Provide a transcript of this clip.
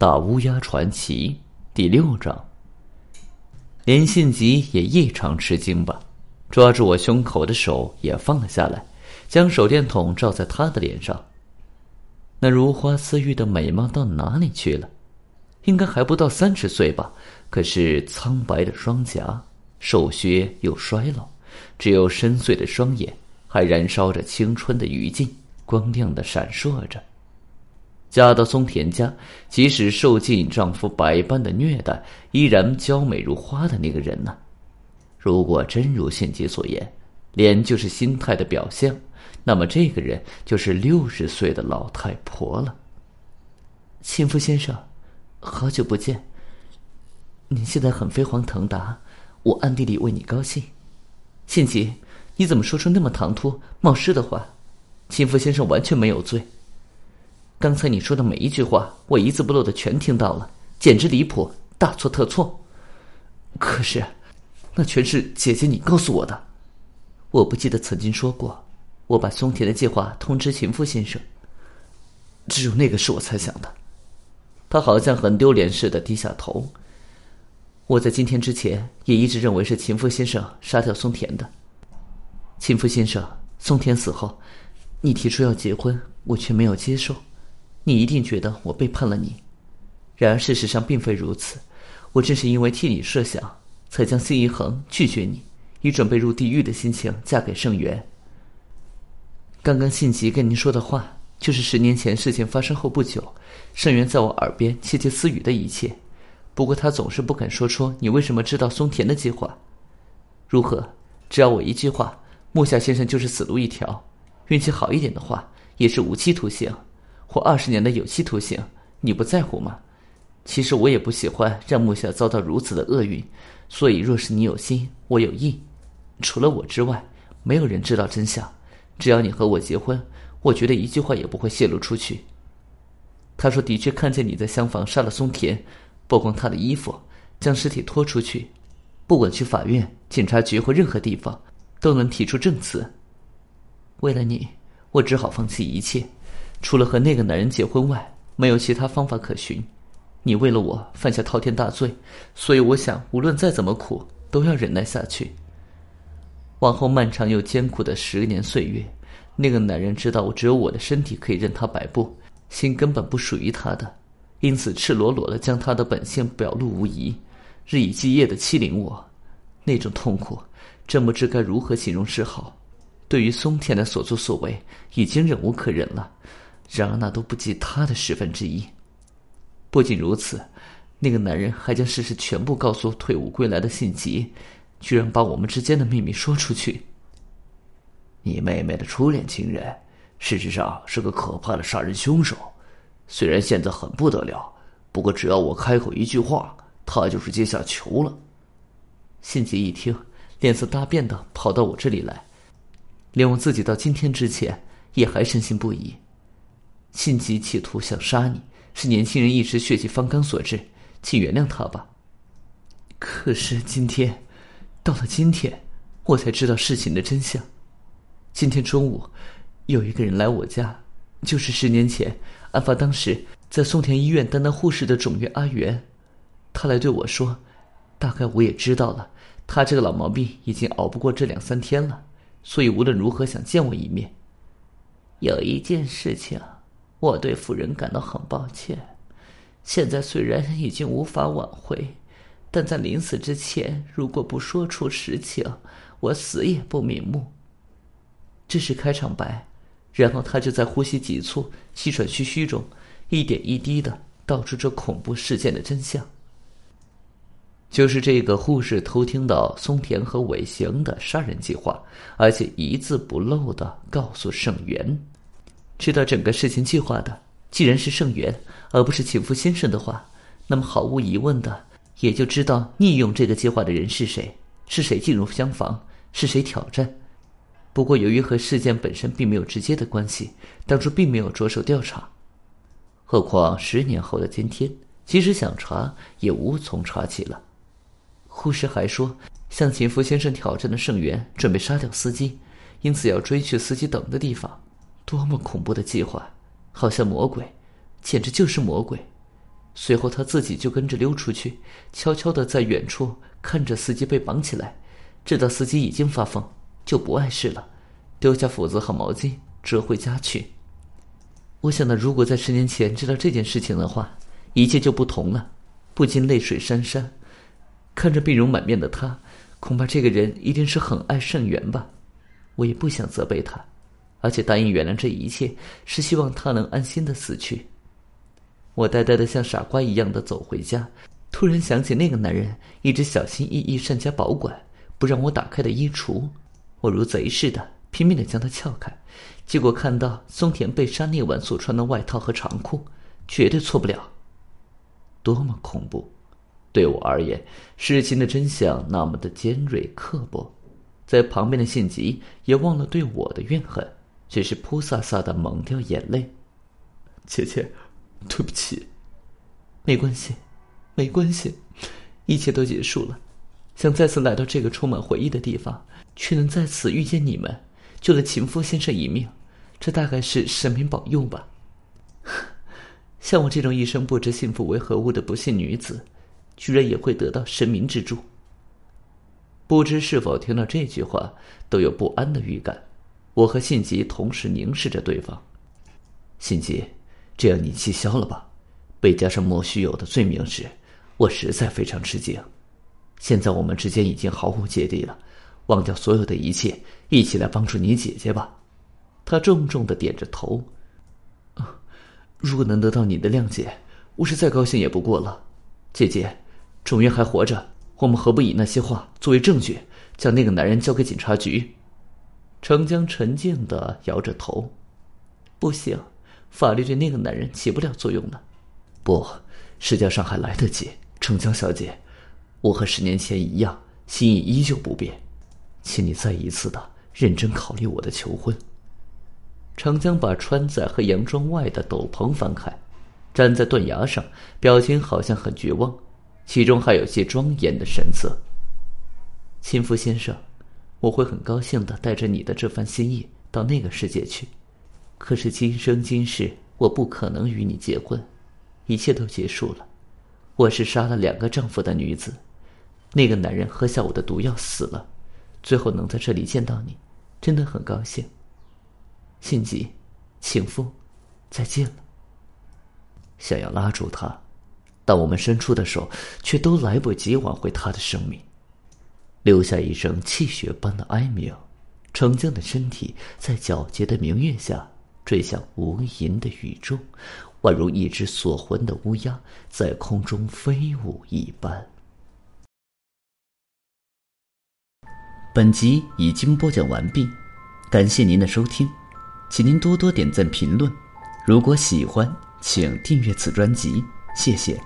大乌鸦传奇》第六章。连信吉也异常吃惊吧？抓住我胸口的手也放了下来，将手电筒照在他的脸上。那如花似玉的美貌到哪里去了？应该还不到三十岁吧？可是苍白的双颊，瘦削又衰老，只有深邃的双眼还燃烧着青春的余烬，光亮的闪烁着。嫁到松田家，即使受尽丈夫百般的虐待，依然娇美如花的那个人呢？如果真如信吉所言，脸就是心态的表象，那么这个人就是六十岁的老太婆了。亲夫先生，好久不见。你现在很飞黄腾达，我暗地里为你高兴。信吉，你怎么说出那么唐突冒失的话？亲夫先生完全没有罪。刚才你说的每一句话，我一字不漏的全听到了，简直离谱，大错特错。可是，那全是姐姐你告诉我的。我不记得曾经说过，我把松田的计划通知秦夫先生。只有那个是我猜想的。他好像很丢脸似的低下头。我在今天之前也一直认为是秦夫先生杀掉松田的。秦夫先生，松田死后，你提出要结婚，我却没有接受。你一定觉得我背叛了你，然而事实上并非如此。我正是因为替你设想，才将心一恒拒绝你，以准备入地狱的心情嫁给盛元。刚刚信吉跟您说的话，就是十年前事情发生后不久，盛元在我耳边窃窃私语的一切。不过他总是不肯说出你为什么知道松田的计划。如何？只要我一句话，木下先生就是死路一条。运气好一点的话，也是无期徒刑。或二十年的有期徒刑，你不在乎吗？其实我也不喜欢让木下遭到如此的厄运，所以若是你有心，我有意，除了我之外，没有人知道真相。只要你和我结婚，我觉得一句话也不会泄露出去。他说的确看见你在厢房杀了松田，剥光他的衣服，将尸体拖出去，不管去法院、警察局或任何地方，都能提出证词。为了你，我只好放弃一切。除了和那个男人结婚外，没有其他方法可循。你为了我犯下滔天大罪，所以我想，无论再怎么苦，都要忍耐下去。往后漫长又艰苦的十年岁月，那个男人知道我只有我的身体可以任他摆布，心根本不属于他的，因此赤裸裸的将他的本性表露无遗，日以继夜的欺凌我。那种痛苦，真不知该如何形容是好。对于松田的所作所为，已经忍无可忍了。然而那都不及他的十分之一。不仅如此，那个男人还将事实全部告诉退伍归来的信吉，居然把我们之间的秘密说出去。你妹妹的初恋情人，事实上是个可怕的杀人凶手。虽然现在很不得了，不过只要我开口一句话，他就是阶下囚了。信吉一听，脸色大变的跑到我这里来，连我自己到今天之前也还深信不疑。心急企图想杀你，是年轻人一时血气方刚所致，请原谅他吧。可是今天，到了今天，我才知道事情的真相。今天中午，有一个人来我家，就是十年前案发当时在松田医院担当护士的总院阿元。他来对我说：“大概我也知道了，他这个老毛病已经熬不过这两三天了，所以无论如何想见我一面。有一件事情。”我对夫人感到很抱歉，现在虽然已经无法挽回，但在临死之前，如果不说出实情，我死也不瞑目。这是开场白，然后他就在呼吸急促、气喘吁吁中，一点一滴的道出这恐怖事件的真相。就是这个护士偷听到松田和尾行的杀人计划，而且一字不漏的告诉盛元。知道整个事情计划的，既然是盛元，而不是请夫先生的话，那么毫无疑问的，也就知道逆用这个计划的人是谁，是谁进入厢房，是谁挑战。不过由于和事件本身并没有直接的关系，当初并没有着手调查。何况十年后的今天，即使想查，也无从查起了。护士还说，向秦夫先生挑战的盛元准备杀掉司机，因此要追去司机等的地方。多么恐怖的计划，好像魔鬼，简直就是魔鬼。随后他自己就跟着溜出去，悄悄的在远处看着司机被绑起来，知道司机已经发疯，就不碍事了，丢下斧子和毛巾，折回家去。我想到，如果在十年前知道这件事情的话，一切就不同了，不禁泪水潸潸。看着病容满面的他，恐怕这个人一定是很爱盛元吧。我也不想责备他，而且答应原谅这一切，是希望他能安心的死去。我呆呆的像傻瓜一样的走回家，突然想起那个男人一直小心翼翼、善加保管，不让我打开的衣橱，我如贼似的拼命的将它撬开，结果看到松田被杀那晚所穿的外套和长裤，绝对错不了。多么恐怖！对我而言，事情的真相那么的尖锐刻薄，在旁边的信吉也忘了对我的怨恨，只是扑撒撒的猛掉眼泪。姐姐，对不起。没关系，没关系，一切都结束了。想再次来到这个充满回忆的地方，却能在此遇见你们，救了秦夫先生一命，这大概是神明保佑吧。像我这种一生不知幸福为何物的不幸女子。居然也会得到神明之助。不知是否听到这句话，都有不安的预感。我和信吉同时凝视着对方。信吉，这样你气消了吧？被加上莫须有的罪名时，我实在非常吃惊。现在我们之间已经毫无芥蒂了，忘掉所有的一切，一起来帮助你姐姐吧。他重重的点着头。如果能得到你的谅解，我是再高兴也不过了，姐姐。仲元还活着，我们何不以那些话作为证据，将那个男人交给警察局？程江沉静的摇着头：“不行，法律对那个男人起不了作用了。不，时间上还来得及。程江小姐，我和十年前一样，心意依旧不变，请你再一次的认真考虑我的求婚。”程江把穿在和洋装外的斗篷翻开，站在断崖上，表情好像很绝望。其中还有些庄严的神色。亲夫先生，我会很高兴的带着你的这番心意到那个世界去。可是今生今世，我不可能与你结婚，一切都结束了。我是杀了两个丈夫的女子，那个男人喝下我的毒药死了，最后能在这里见到你，真的很高兴。信吉，情夫，再见了。想要拉住他。但我们伸出的手，却都来不及挽回他的生命，留下一声泣血般的哀鸣。程江的身体在皎洁的明月下坠向无垠的宇宙，宛如一只锁魂的乌鸦在空中飞舞一般。本集已经播讲完毕，感谢您的收听，请您多多点赞评论。如果喜欢，请订阅此专辑，谢谢。